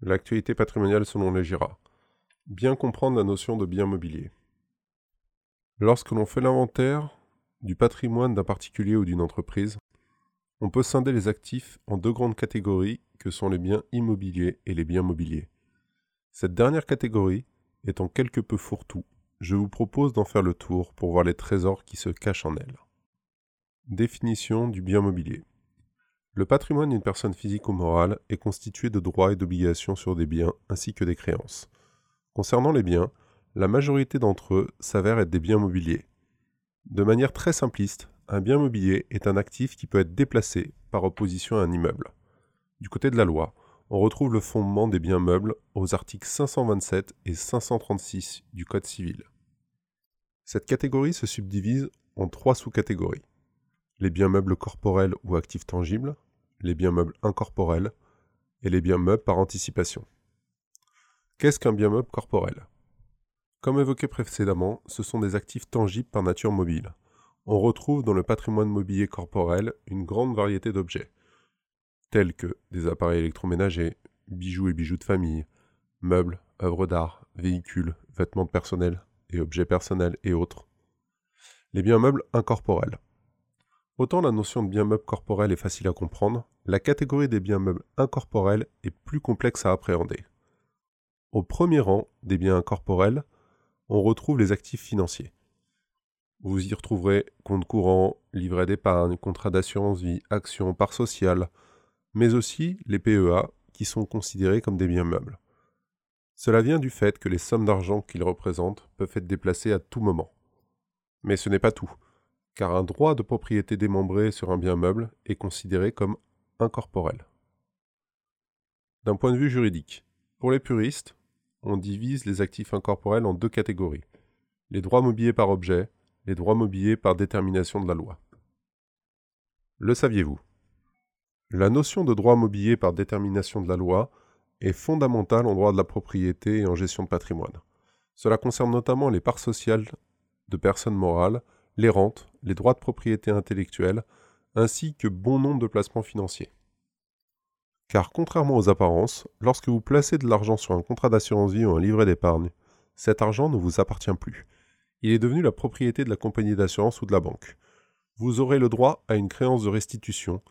L'actualité patrimoniale selon les GIRA. Bien comprendre la notion de bien mobilier. Lorsque l'on fait l'inventaire du patrimoine d'un particulier ou d'une entreprise, on peut scinder les actifs en deux grandes catégories que sont les biens immobiliers et les biens mobiliers. Cette dernière catégorie étant quelque peu fourre-tout, je vous propose d'en faire le tour pour voir les trésors qui se cachent en elle. Définition du bien mobilier. Le patrimoine d'une personne physique ou morale est constitué de droits et d'obligations sur des biens ainsi que des créances. Concernant les biens, la majorité d'entre eux s'avèrent être des biens mobiliers. De manière très simpliste, un bien mobilier est un actif qui peut être déplacé par opposition à un immeuble. Du côté de la loi, on retrouve le fondement des biens meubles aux articles 527 et 536 du Code civil. Cette catégorie se subdivise en trois sous-catégories. Les biens meubles corporels ou actifs tangibles, les biens meubles incorporels et les biens meubles par anticipation. Qu'est-ce qu'un bien meuble corporel? Comme évoqué précédemment, ce sont des actifs tangibles par nature mobile. On retrouve dans le patrimoine mobilier corporel une grande variété d'objets, tels que des appareils électroménagers, bijoux et bijoux de famille, meubles, œuvres d'art, véhicules, vêtements personnels et objets personnels et autres. Les biens meubles incorporels. Autant la notion de bien meuble corporel est facile à comprendre, la catégorie des biens meubles incorporels est plus complexe à appréhender. Au premier rang des biens incorporels, on retrouve les actifs financiers. Vous y retrouverez compte courant, livret d'épargne, contrat d'assurance vie, actions, parts sociales, mais aussi les PEA qui sont considérés comme des biens meubles. Cela vient du fait que les sommes d'argent qu'ils représentent peuvent être déplacées à tout moment. Mais ce n'est pas tout car un droit de propriété démembré sur un bien meuble est considéré comme incorporel. D'un point de vue juridique, pour les puristes, on divise les actifs incorporels en deux catégories les droits mobiliers par objet, les droits mobiliers par détermination de la loi. Le saviez-vous? La notion de droit mobilier par détermination de la loi est fondamentale en droit de la propriété et en gestion de patrimoine. Cela concerne notamment les parts sociales de personnes morales les rentes, les droits de propriété intellectuelle, ainsi que bon nombre de placements financiers. Car contrairement aux apparences, lorsque vous placez de l'argent sur un contrat d'assurance vie ou un livret d'épargne, cet argent ne vous appartient plus. Il est devenu la propriété de la compagnie d'assurance ou de la banque. Vous aurez le droit à une créance de restitution,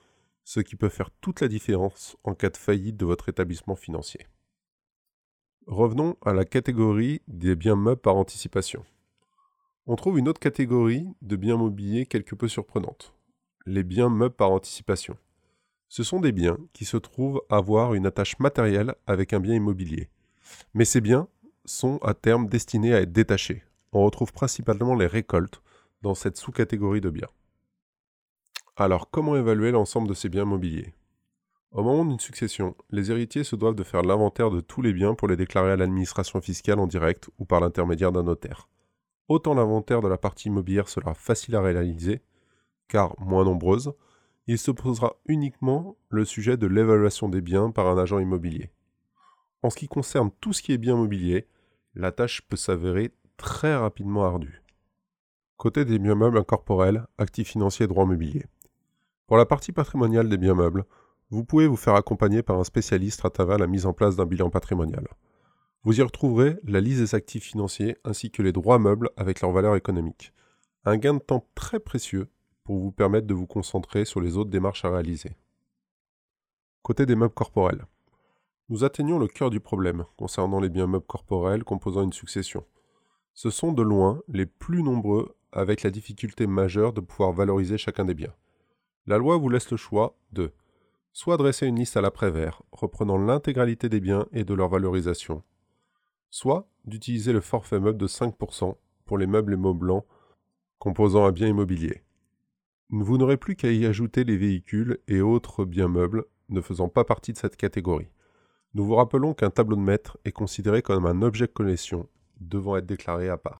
ce qui peut faire toute la différence en cas de faillite de votre établissement financier. Revenons à la catégorie des biens meubles par anticipation. On trouve une autre catégorie de biens mobiliers quelque peu surprenante, les biens meubles par anticipation. Ce sont des biens qui se trouvent avoir une attache matérielle avec un bien immobilier. Mais ces biens sont à terme destinés à être détachés. On retrouve principalement les récoltes dans cette sous-catégorie de biens. Alors, comment évaluer l'ensemble de ces biens mobiliers? Au moment d'une succession, les héritiers se doivent de faire l'inventaire de tous les biens pour les déclarer à l'administration fiscale en direct ou par l'intermédiaire d'un notaire. Autant l'inventaire de la partie immobilière sera facile à réaliser, car moins nombreuse, il se posera uniquement le sujet de l'évaluation des biens par un agent immobilier. En ce qui concerne tout ce qui est bien mobilier, la tâche peut s'avérer très rapidement ardue. Côté des biens meubles incorporels, actifs financiers droits immobiliers. Pour la partie patrimoniale des biens meubles, vous pouvez vous faire accompagner par un spécialiste à travers la mise en place d'un bilan patrimonial. Vous y retrouverez la liste des actifs financiers ainsi que les droits meubles avec leur valeur économique. Un gain de temps très précieux pour vous permettre de vous concentrer sur les autres démarches à réaliser. Côté des meubles corporels. Nous atteignons le cœur du problème concernant les biens meubles corporels composant une succession. Ce sont de loin les plus nombreux avec la difficulté majeure de pouvoir valoriser chacun des biens. La loi vous laisse le choix de soit dresser une liste à l'après-vert reprenant l'intégralité des biens et de leur valorisation, soit d'utiliser le forfait meuble de 5% pour les meubles et mots blancs composant un bien immobilier. Vous n'aurez plus qu'à y ajouter les véhicules et autres biens meubles ne faisant pas partie de cette catégorie. Nous vous rappelons qu'un tableau de maître est considéré comme un objet de collection devant être déclaré à part.